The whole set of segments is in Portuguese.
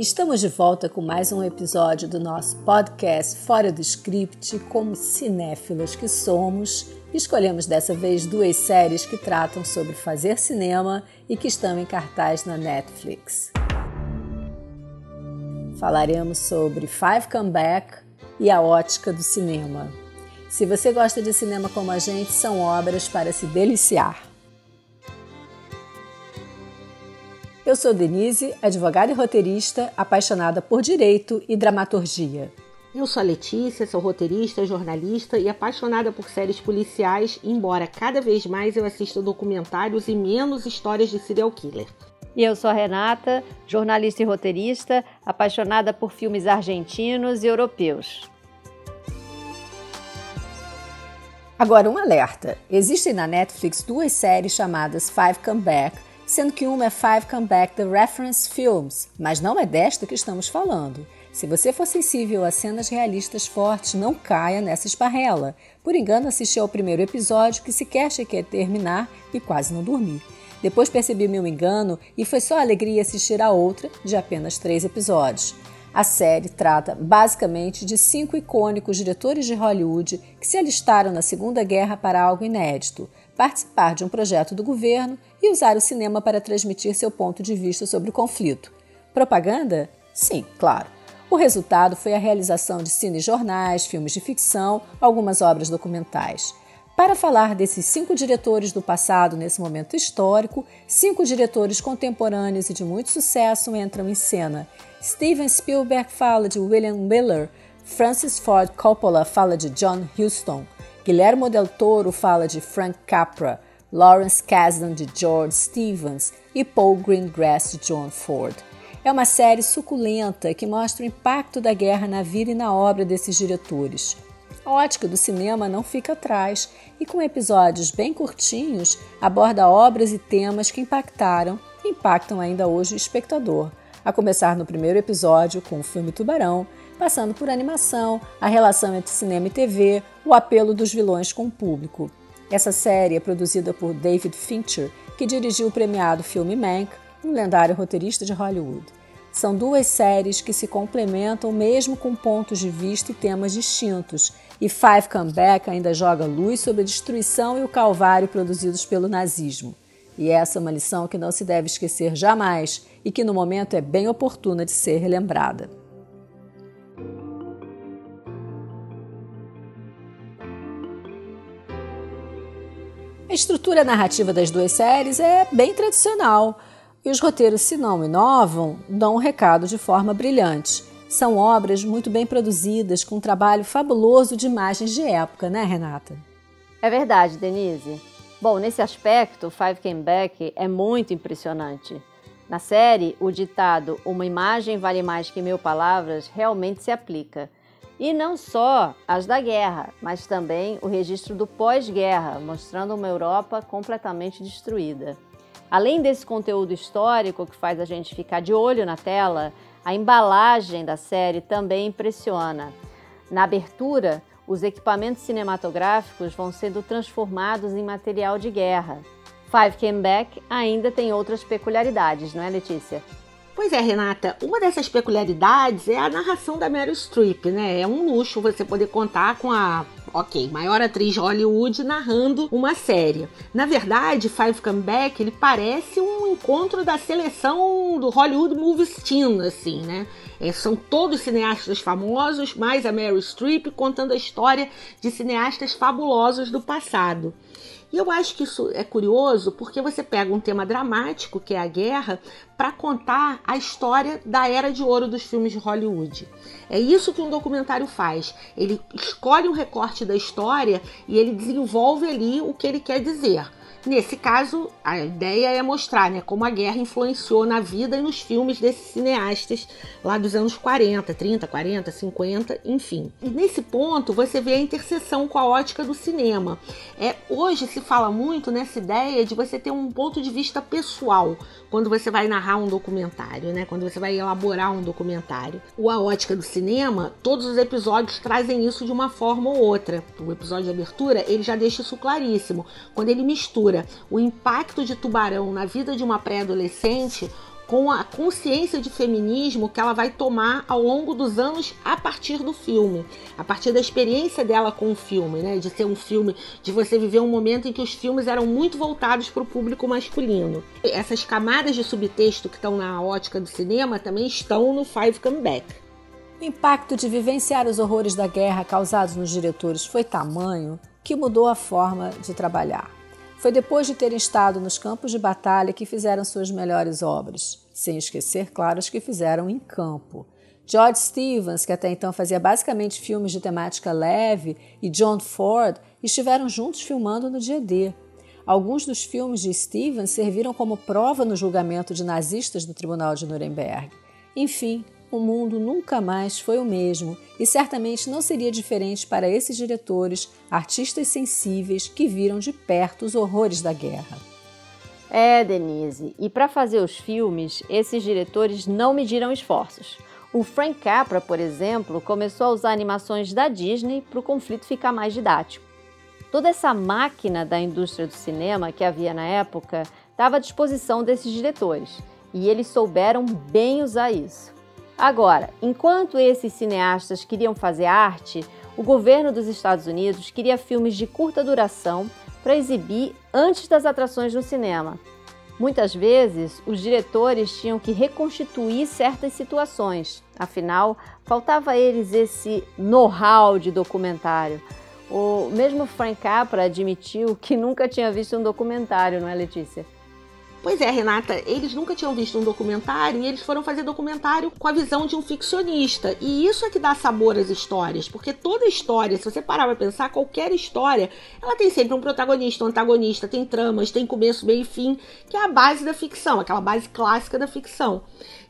Estamos de volta com mais um episódio do nosso podcast Fora do Script. Como cinéfilos que somos, escolhemos dessa vez duas séries que tratam sobre fazer cinema e que estão em cartaz na Netflix. Falaremos sobre Five Comeback e a ótica do cinema. Se você gosta de cinema como a gente, são obras para se deliciar. Eu sou Denise, advogada e roteirista, apaixonada por direito e dramaturgia. Eu sou a Letícia, sou roteirista, jornalista e apaixonada por séries policiais, embora cada vez mais eu assista documentários e menos histórias de serial killer. E eu sou a Renata, jornalista e roteirista, apaixonada por filmes argentinos e europeus. Agora, um alerta: existem na Netflix duas séries chamadas Five Comeback sendo que uma é Five Come Back The Reference Films, mas não é desta que estamos falando. Se você for sensível a cenas realistas fortes, não caia nessa esparrela. Por engano, assisti ao primeiro episódio que sequer achei que ia terminar e quase não dormi. Depois percebi meu engano e foi só alegria assistir a outra, de apenas três episódios. A série trata basicamente de cinco icônicos diretores de Hollywood que se alistaram na Segunda Guerra para algo inédito: participar de um projeto do governo e usar o cinema para transmitir seu ponto de vista sobre o conflito. Propaganda? Sim, claro. O resultado foi a realização de cinejornais, filmes de ficção, algumas obras documentais. Para falar desses cinco diretores do passado nesse momento histórico, cinco diretores contemporâneos e de muito sucesso entram em cena. Steven Spielberg fala de William Miller, Francis Ford Coppola fala de John Huston, Guillermo del Toro fala de Frank Capra, Lawrence Kasdan de George Stevens e Paul Greengrass de John Ford. É uma série suculenta que mostra o impacto da guerra na vida e na obra desses diretores. A ótica do cinema não fica atrás e, com episódios bem curtinhos, aborda obras e temas que impactaram e impactam ainda hoje o espectador, a começar no primeiro episódio com o filme Tubarão, passando por animação, a relação entre cinema e TV, o apelo dos vilões com o público. Essa série é produzida por David Fincher, que dirigiu o premiado filme Mank, um lendário roteirista de Hollywood. São duas séries que se complementam mesmo com pontos de vista e temas distintos, e Five Comeback ainda joga luz sobre a destruição e o calvário produzidos pelo nazismo. E essa é uma lição que não se deve esquecer jamais e que no momento é bem oportuna de ser relembrada. A estrutura narrativa das duas séries é bem tradicional e os roteiros, se não inovam, dão um recado de forma brilhante. São obras muito bem produzidas, com um trabalho fabuloso de imagens de época, né, Renata? É verdade, Denise. Bom, nesse aspecto, Five Came Back é muito impressionante. Na série, o ditado Uma imagem vale mais que mil palavras realmente se aplica. E não só as da guerra, mas também o registro do pós-guerra, mostrando uma Europa completamente destruída. Além desse conteúdo histórico que faz a gente ficar de olho na tela, a embalagem da série também impressiona. Na abertura, os equipamentos cinematográficos vão sendo transformados em material de guerra. Five Came Back ainda tem outras peculiaridades, não é, Letícia? Pois é, Renata, uma dessas peculiaridades é a narração da Meryl Streep, né? É um luxo você poder contar com a ok, maior atriz Hollywood narrando uma série. Na verdade, Five Come Back, ele parece um encontro da seleção do Hollywood Movies Team, assim, né? É, são todos cineastas famosos, mais a Meryl Streep contando a história de cineastas fabulosos do passado. E eu acho que isso é curioso porque você pega um tema dramático, que é a guerra, para contar a história da era de ouro dos filmes de Hollywood. É isso que um documentário faz. Ele escolhe um recorte da história e ele desenvolve ali o que ele quer dizer. Nesse caso, a ideia é mostrar né, como a guerra influenciou na vida e nos filmes desses cineastas lá dos anos 40, 30, 40, 50, enfim. E nesse ponto você vê a interseção com a ótica do cinema. É, hoje se fala muito nessa ideia de você ter um ponto de vista pessoal quando você vai narrar um documentário, né? quando você vai elaborar um documentário. O A Ótica do Cinema, todos os episódios trazem isso de uma forma ou outra. O episódio de abertura ele já deixa isso claríssimo. Quando ele mistura mistura o impacto de Tubarão na vida de uma pré-adolescente com a consciência de feminismo que ela vai tomar ao longo dos anos a partir do filme, a partir da experiência dela com o filme, né? De ser um filme, de você viver um momento em que os filmes eram muito voltados para o público masculino. Essas camadas de subtexto que estão na ótica do cinema também estão no Five Come Back. O impacto de vivenciar os horrores da guerra causados nos diretores foi tamanho que mudou a forma de trabalhar. Foi depois de terem estado nos campos de batalha que fizeram suas melhores obras, sem esquecer, claro, as que fizeram em campo. George Stevens, que até então fazia basicamente filmes de temática leve, e John Ford estiveram juntos filmando no dia D. Alguns dos filmes de Stevens serviram como prova no julgamento de nazistas do Tribunal de Nuremberg. Enfim, o mundo nunca mais foi o mesmo e certamente não seria diferente para esses diretores, artistas sensíveis que viram de perto os horrores da guerra. É, Denise, e para fazer os filmes, esses diretores não mediram esforços. O Frank Capra, por exemplo, começou a usar animações da Disney para o conflito ficar mais didático. Toda essa máquina da indústria do cinema que havia na época estava à disposição desses diretores, e eles souberam bem usar isso. Agora, enquanto esses cineastas queriam fazer arte, o governo dos Estados Unidos queria filmes de curta duração para exibir antes das atrações no cinema. Muitas vezes, os diretores tinham que reconstituir certas situações, afinal, faltava a eles esse know-how de documentário. O mesmo Frank Capra admitiu que nunca tinha visto um documentário, não é, Letícia? Pois é, Renata, eles nunca tinham visto um documentário e eles foram fazer documentário com a visão de um ficcionista. E isso é que dá sabor às histórias, porque toda história, se você parar para pensar, qualquer história, ela tem sempre um protagonista, um antagonista, tem tramas, tem começo, meio e fim, que é a base da ficção, aquela base clássica da ficção.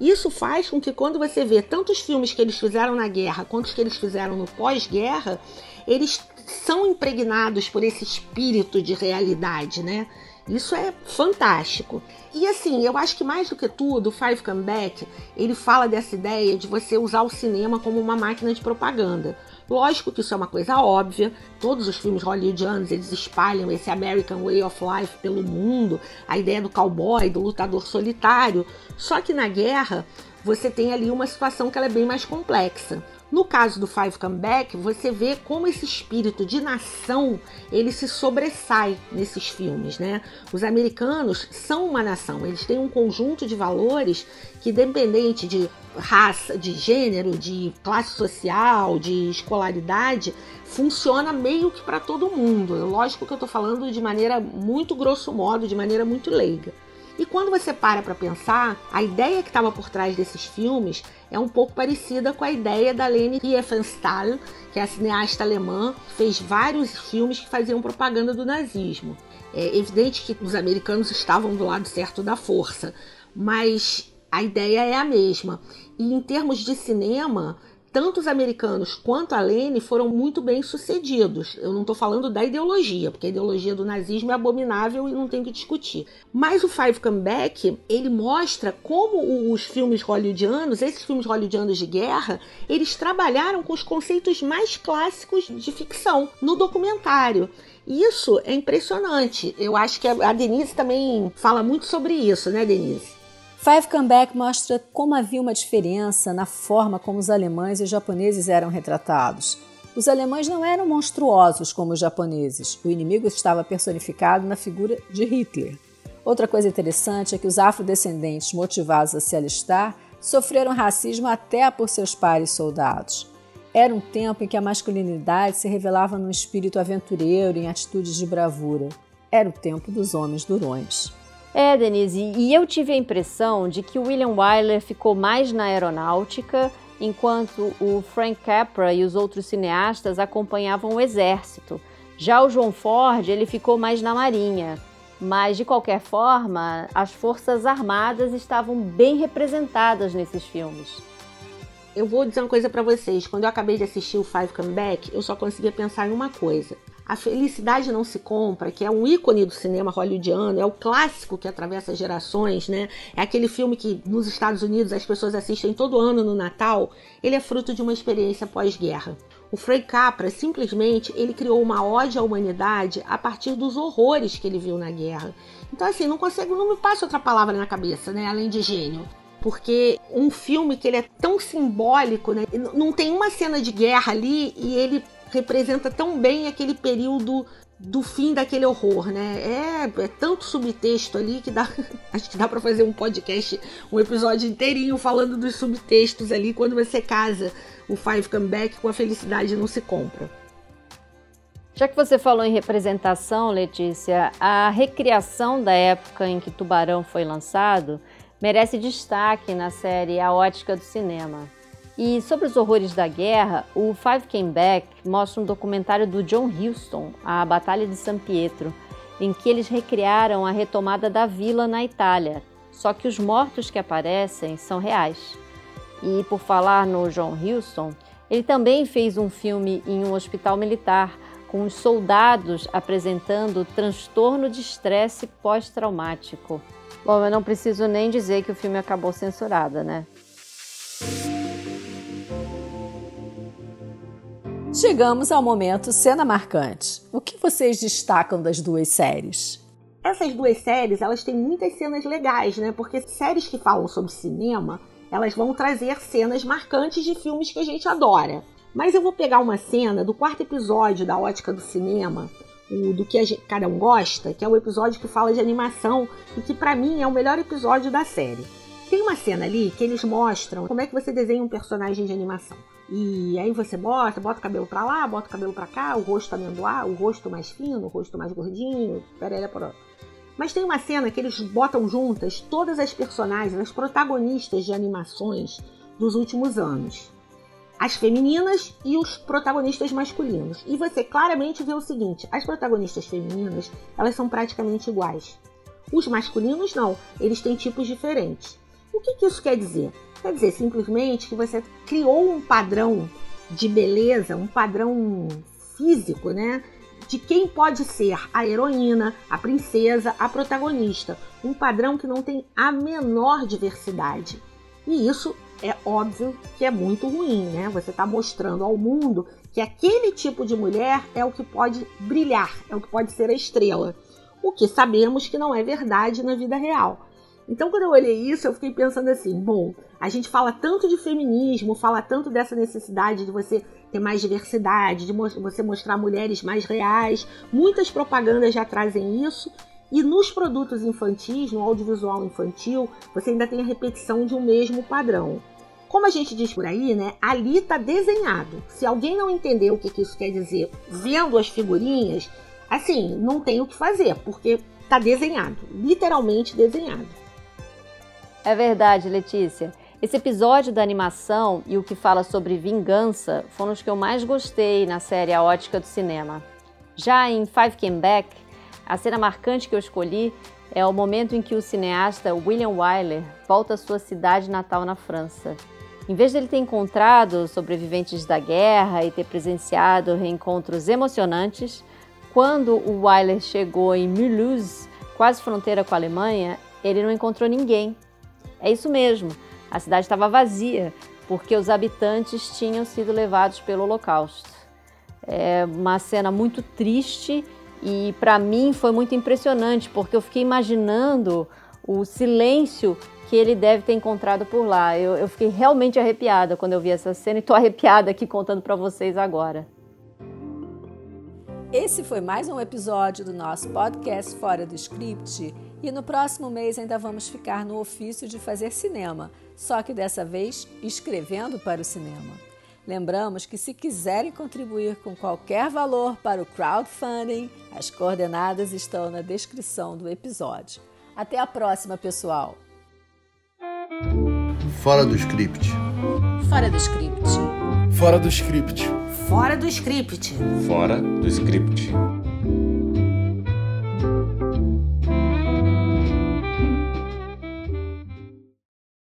Isso faz com que quando você vê tantos filmes que eles fizeram na guerra quanto os que eles fizeram no pós-guerra, eles são impregnados por esse espírito de realidade, né? Isso é fantástico. E assim, eu acho que mais do que tudo, o Five Come Back, ele fala dessa ideia de você usar o cinema como uma máquina de propaganda. Lógico que isso é uma coisa óbvia, todos os filmes hollywoodianos eles espalham esse American Way of Life pelo mundo, a ideia do cowboy, do lutador solitário. Só que na guerra você tem ali uma situação que ela é bem mais complexa. No caso do Five Comeback, você vê como esse espírito de nação ele se sobressai nesses filmes, né? Os americanos são uma nação, eles têm um conjunto de valores que, independente de raça, de gênero, de classe social, de escolaridade, funciona meio que para todo mundo. Lógico que eu estou falando de maneira muito grosso modo, de maneira muito leiga. E quando você para para pensar, a ideia que estava por trás desses filmes é um pouco parecida com a ideia da Leni Riefenstahl, que é a cineasta alemã, que fez vários filmes que faziam propaganda do nazismo. É evidente que os americanos estavam do lado certo da força, mas a ideia é a mesma. E em termos de cinema, tanto os americanos quanto a Lene foram muito bem sucedidos. Eu não estou falando da ideologia, porque a ideologia do nazismo é abominável e não tem que discutir. Mas o Five Comeback, ele mostra como os filmes hollywoodianos, esses filmes hollywoodianos de guerra, eles trabalharam com os conceitos mais clássicos de ficção no documentário. Isso é impressionante. Eu acho que a Denise também fala muito sobre isso, né, Denise? Five Comeback mostra como havia uma diferença na forma como os alemães e os japoneses eram retratados. Os alemães não eram monstruosos como os japoneses, o inimigo estava personificado na figura de Hitler. Outra coisa interessante é que os afrodescendentes motivados a se alistar sofreram racismo até por seus pares soldados. Era um tempo em que a masculinidade se revelava num espírito aventureiro e em atitudes de bravura. Era o tempo dos homens durões. É, Denise, e eu tive a impressão de que o William Wyler ficou mais na aeronáutica, enquanto o Frank Capra e os outros cineastas acompanhavam o exército. Já o João Ford, ele ficou mais na marinha. Mas, de qualquer forma, as Forças Armadas estavam bem representadas nesses filmes. Eu vou dizer uma coisa para vocês. Quando eu acabei de assistir o Five Come Back, eu só conseguia pensar em uma coisa. A Felicidade Não Se Compra, que é um ícone do cinema hollywoodiano, é o clássico que atravessa gerações, né? É aquele filme que nos Estados Unidos as pessoas assistem todo ano no Natal. Ele é fruto de uma experiência pós-guerra. O Frank Capra simplesmente ele criou uma ode à humanidade a partir dos horrores que ele viu na guerra. Então assim, não consigo, não me passa outra palavra na cabeça, né, além de gênio. Porque um filme que ele é tão simbólico, né? Não tem uma cena de guerra ali e ele representa tão bem aquele período do fim daquele horror, né? É, é tanto subtexto ali que dá, acho que dá para fazer um podcast, um episódio inteirinho falando dos subtextos ali quando você casa o Five Comeback com a felicidade não se compra. Já que você falou em representação, Letícia, a recriação da época em que Tubarão foi lançado merece destaque na série A Ótica do Cinema. E sobre os horrores da guerra, o Five Came Back mostra um documentário do John Huston, A Batalha de San Pietro, em que eles recriaram a retomada da vila na Itália, só que os mortos que aparecem são reais. E por falar no John Huston, ele também fez um filme em um hospital militar com os soldados apresentando transtorno de estresse pós-traumático. Bom, eu não preciso nem dizer que o filme acabou censurado, né? Chegamos ao momento cena marcante. O que vocês destacam das duas séries? Essas duas séries, elas têm muitas cenas legais, né? Porque séries que falam sobre cinema, elas vão trazer cenas marcantes de filmes que a gente adora. Mas eu vou pegar uma cena do quarto episódio da Ótica do Cinema, o do que gente, cada um gosta, que é o episódio que fala de animação e que para mim é o melhor episódio da série. Tem uma cena ali que eles mostram como é que você desenha um personagem de animação. E aí você bota, bota o cabelo pra lá, bota o cabelo pra cá, o rosto amendoar, o rosto mais fino, o rosto mais gordinho, perere por Mas tem uma cena que eles botam juntas todas as personagens, as protagonistas de animações dos últimos anos. As femininas e os protagonistas masculinos. E você claramente vê o seguinte: as protagonistas femininas, elas são praticamente iguais. Os masculinos não, eles têm tipos diferentes. O que, que isso quer dizer? Quer dizer simplesmente que você criou um padrão de beleza, um padrão físico, né? De quem pode ser a heroína, a princesa, a protagonista. Um padrão que não tem a menor diversidade. E isso é óbvio que é muito ruim, né? Você está mostrando ao mundo que aquele tipo de mulher é o que pode brilhar, é o que pode ser a estrela. O que sabemos que não é verdade na vida real. Então, quando eu olhei isso, eu fiquei pensando assim: bom, a gente fala tanto de feminismo, fala tanto dessa necessidade de você ter mais diversidade, de você mostrar mulheres mais reais. Muitas propagandas já trazem isso. E nos produtos infantis, no audiovisual infantil, você ainda tem a repetição de um mesmo padrão. Como a gente diz por aí, né? Ali está desenhado. Se alguém não entender o que, que isso quer dizer vendo as figurinhas, assim, não tem o que fazer, porque está desenhado, literalmente desenhado. É verdade, Letícia. Esse episódio da animação e o que fala sobre vingança foram os que eu mais gostei na série A Ótica do Cinema. Já em Five Came Back, a cena marcante que eu escolhi é o momento em que o cineasta William Wyler volta à sua cidade natal na França. Em vez de ele ter encontrado sobreviventes da guerra e ter presenciado reencontros emocionantes, quando o Wyler chegou em Mulhouse, quase fronteira com a Alemanha, ele não encontrou ninguém é isso mesmo, a cidade estava vazia porque os habitantes tinham sido levados pelo Holocausto. É uma cena muito triste e para mim foi muito impressionante porque eu fiquei imaginando o silêncio que ele deve ter encontrado por lá. Eu, eu fiquei realmente arrepiada quando eu vi essa cena e estou arrepiada aqui contando para vocês agora. Esse foi mais um episódio do nosso podcast Fora do Script. E no próximo mês ainda vamos ficar no ofício de fazer cinema, só que dessa vez escrevendo para o cinema. Lembramos que se quiserem contribuir com qualquer valor para o crowdfunding, as coordenadas estão na descrição do episódio. Até a próxima, pessoal! Fora do script. Fora do script. Fora do script. Fora do script. Fora do script.